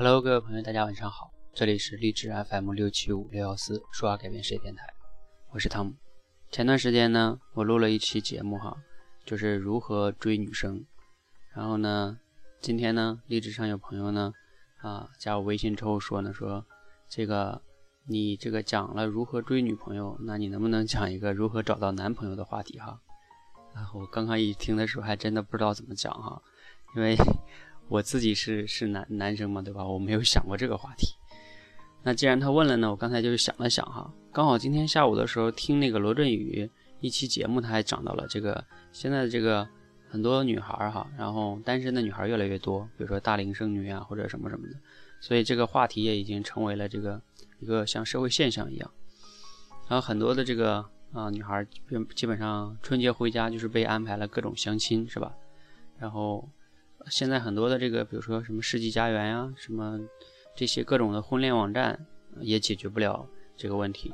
Hello，各位朋友，大家晚上好，这里是励志 FM 六七五六幺四说话改变世界电台，我是汤姆。前段时间呢，我录了一期节目哈，就是如何追女生。然后呢，今天呢，励志上有朋友呢，啊，加我微信之后说呢，说这个你这个讲了如何追女朋友，那你能不能讲一个如何找到男朋友的话题哈？啊，我刚刚一听的时候还真的不知道怎么讲哈，因为。我自己是是男男生嘛，对吧？我没有想过这个话题。那既然他问了呢，我刚才就是想了想哈，刚好今天下午的时候听那个罗振宇一期节目，他还讲到了这个现在的这个很多女孩哈，然后单身的女孩越来越多，比如说大龄剩女啊或者什么什么的，所以这个话题也已经成为了这个一个像社会现象一样。然后很多的这个啊女孩基本上春节回家就是被安排了各种相亲，是吧？然后。现在很多的这个，比如说什么世纪佳缘呀，什么这些各种的婚恋网站，也解决不了这个问题。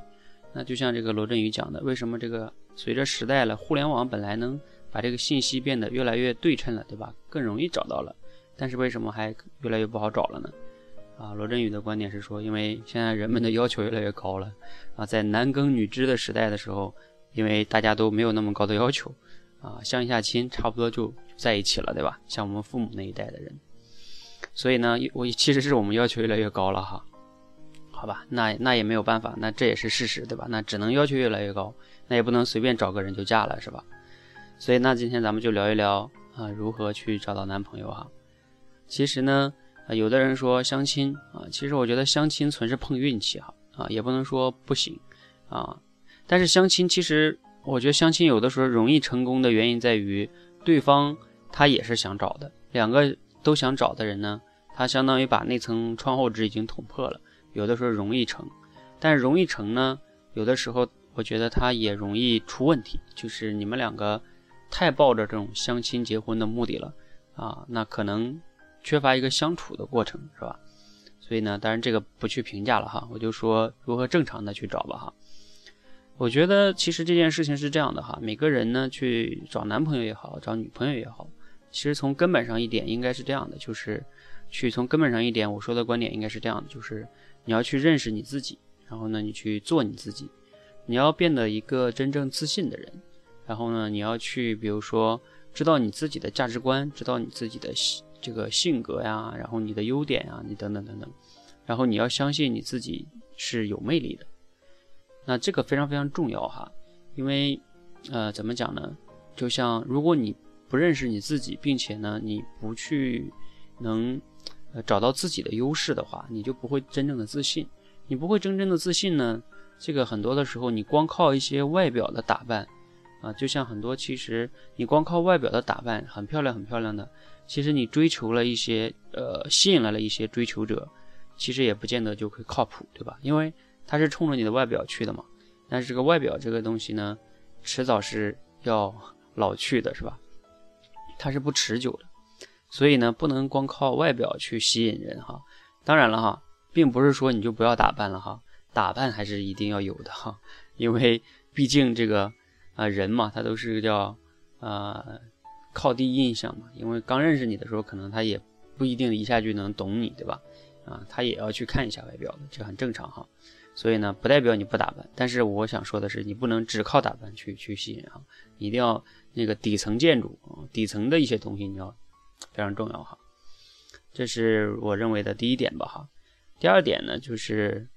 那就像这个罗振宇讲的，为什么这个随着时代了，互联网本来能把这个信息变得越来越对称了，对吧？更容易找到了，但是为什么还越来越不好找了呢？啊，罗振宇的观点是说，因为现在人们的要求越来越高了啊，在男耕女织的时代的时候，因为大家都没有那么高的要求。啊，相一下亲，差不多就在一起了，对吧？像我们父母那一代的人，所以呢，我其实是我们要求越来越高了哈。好吧，那那也没有办法，那这也是事实，对吧？那只能要求越来越高，那也不能随便找个人就嫁了，是吧？所以那今天咱们就聊一聊啊，如何去找到男朋友哈。其实呢，有的人说相亲啊，其实我觉得相亲纯是碰运气哈啊，也不能说不行啊，但是相亲其实。我觉得相亲有的时候容易成功的原因在于，对方他也是想找的，两个都想找的人呢，他相当于把那层窗户纸已经捅破了，有的时候容易成，但是容易成呢，有的时候我觉得他也容易出问题，就是你们两个太抱着这种相亲结婚的目的了啊，那可能缺乏一个相处的过程，是吧？所以呢，当然这个不去评价了哈，我就说如何正常的去找吧哈。我觉得其实这件事情是这样的哈，每个人呢去找男朋友也好，找女朋友也好，其实从根本上一点应该是这样的，就是去从根本上一点，我说的观点应该是这样的，就是你要去认识你自己，然后呢你去做你自己，你要变得一个真正自信的人，然后呢你要去比如说知道你自己的价值观，知道你自己的这个性格呀，然后你的优点呀，你等等等等，然后你要相信你自己是有魅力的。那这个非常非常重要哈，因为，呃，怎么讲呢？就像如果你不认识你自己，并且呢，你不去能，呃，找到自己的优势的话，你就不会真正的自信。你不会真正的自信呢，这个很多的时候，你光靠一些外表的打扮，啊，就像很多其实你光靠外表的打扮很漂亮很漂亮的，其实你追求了一些，呃，吸引来了一些追求者，其实也不见得就会靠谱，对吧？因为。他是冲着你的外表去的嘛？但是这个外表这个东西呢，迟早是要老去的，是吧？它是不持久的，所以呢，不能光靠外表去吸引人哈。当然了哈，并不是说你就不要打扮了哈，打扮还是一定要有的哈，因为毕竟这个啊人嘛，他都是叫呃靠第一印象嘛。因为刚认识你的时候，可能他也不一定一下就能懂你，对吧？啊，他也要去看一下外表的，这很正常哈。所以呢，不代表你不打扮，但是我想说的是，你不能只靠打扮去去吸引啊，一定要那个底层建筑啊，底层的一些东西你要非常重要哈。这是我认为的第一点吧哈。第二点呢，就是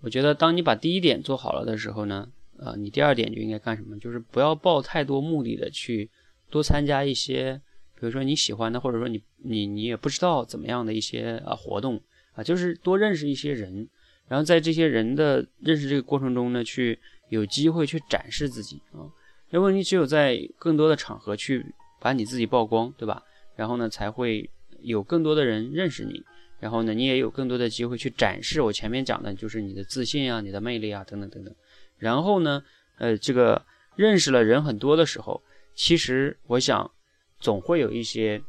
我觉得当你把第一点做好了的时候呢，呃，你第二点就应该干什么？就是不要抱太多目的的去多参加一些，比如说你喜欢的，或者说你你你也不知道怎么样的一些啊活动啊，就是多认识一些人。然后在这些人的认识这个过程中呢，去有机会去展示自己啊，因为你只有在更多的场合去把你自己曝光，对吧？然后呢，才会有更多的人认识你，然后呢，你也有更多的机会去展示我前面讲的，就是你的自信啊、你的魅力啊等等等等。然后呢，呃，这个认识了人很多的时候，其实我想总会有一些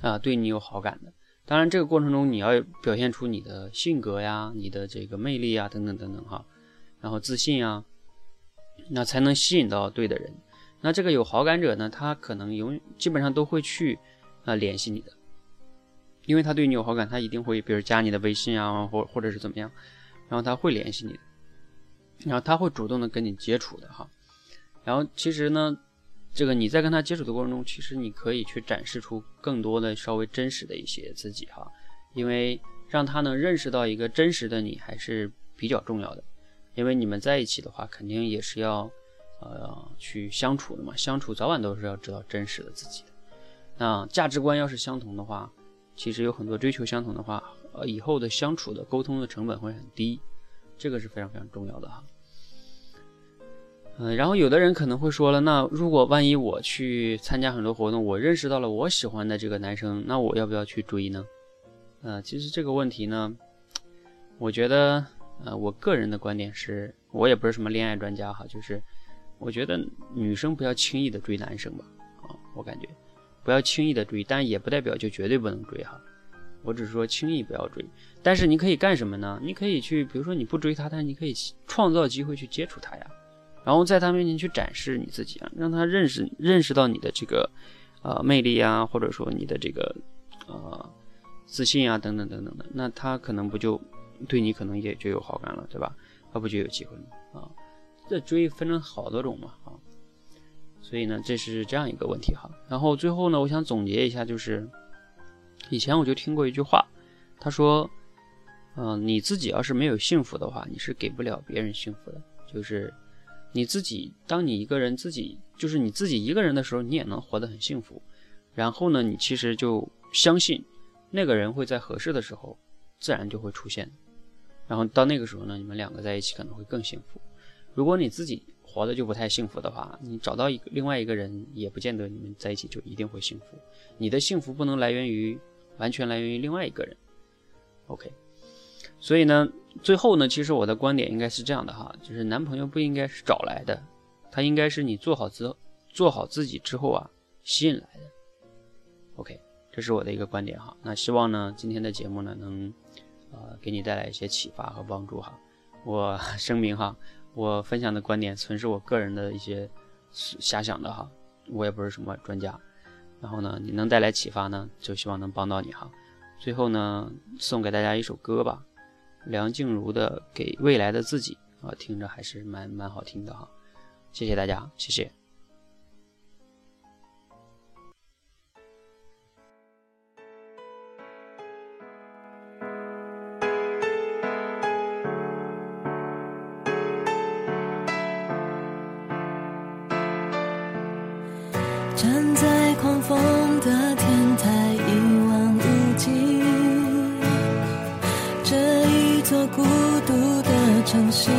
啊对你有好感的。当然，这个过程中你要表现出你的性格呀、你的这个魅力啊等等等等哈，然后自信啊，那才能吸引到对的人。那这个有好感者呢，他可能永基本上都会去啊联系你的因为他对你有好感，他一定会比如加你的微信啊，或或者是怎么样，然后他会联系你，然后他会主动的跟你接触的哈。然后其实呢，这个你在跟他接触的过程中，其实你可以去展示出更多的稍微真实的一些自己哈，因为让他能认识到一个真实的你还是比较重要的。因为你们在一起的话，肯定也是要呃去相处的嘛，相处早晚都是要知道真实的自己的。那价值观要是相同的话，其实有很多追求相同的话，呃，以后的相处的沟通的成本会很低，这个是非常非常重要的哈。嗯，然后有的人可能会说了，那如果万一我去参加很多活动，我认识到了我喜欢的这个男生，那我要不要去追呢？呃，其实这个问题呢，我觉得，呃，我个人的观点是，我也不是什么恋爱专家哈，就是我觉得女生不要轻易的追男生吧，啊，我感觉不要轻易的追，但也不代表就绝对不能追哈，我只是说轻易不要追，但是你可以干什么呢？你可以去，比如说你不追他，但你可以创造机会去接触他呀。然后在他面前去展示你自己啊，让他认识认识到你的这个，呃，魅力啊，或者说你的这个，呃，自信啊，等等等等的，那他可能不就对你可能也就有好感了，对吧？他不就有机会了啊？这追分成好多种嘛啊，所以呢，这是这样一个问题哈。然后最后呢，我想总结一下，就是以前我就听过一句话，他说，嗯，你自己要是没有幸福的话，你是给不了别人幸福的，就是。你自己，当你一个人自己就是你自己一个人的时候，你也能活得很幸福。然后呢，你其实就相信那个人会在合适的时候自然就会出现。然后到那个时候呢，你们两个在一起可能会更幸福。如果你自己活得就不太幸福的话，你找到一个另外一个人也不见得你们在一起就一定会幸福。你的幸福不能来源于完全来源于另外一个人。OK。所以呢，最后呢，其实我的观点应该是这样的哈，就是男朋友不应该是找来的，他应该是你做好之做好自己之后啊吸引来的。OK，这是我的一个观点哈。那希望呢今天的节目呢能呃给你带来一些启发和帮助哈。我声明哈，我分享的观点纯是我个人的一些瞎想的哈，我也不是什么专家。然后呢，你能带来启发呢，就希望能帮到你哈。最后呢，送给大家一首歌吧。梁静茹的《给未来的自己》啊，听着还是蛮蛮好听的哈，谢谢大家，谢谢。的城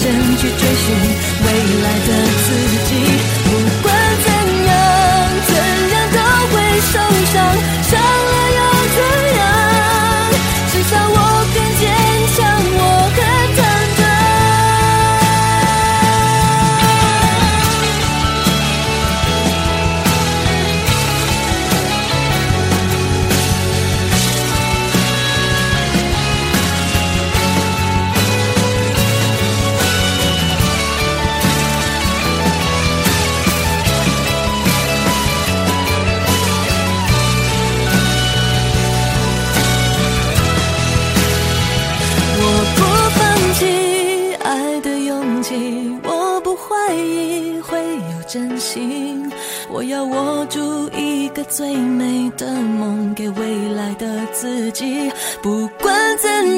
去追寻未来的。起我不怀疑会有真心。我要握住一个最美的梦给未来的自己。不管怎样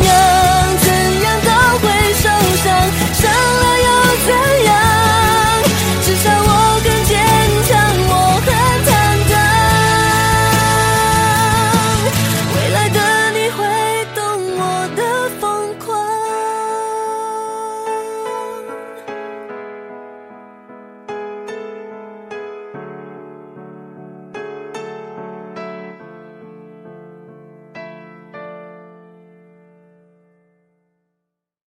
怎样都会受伤。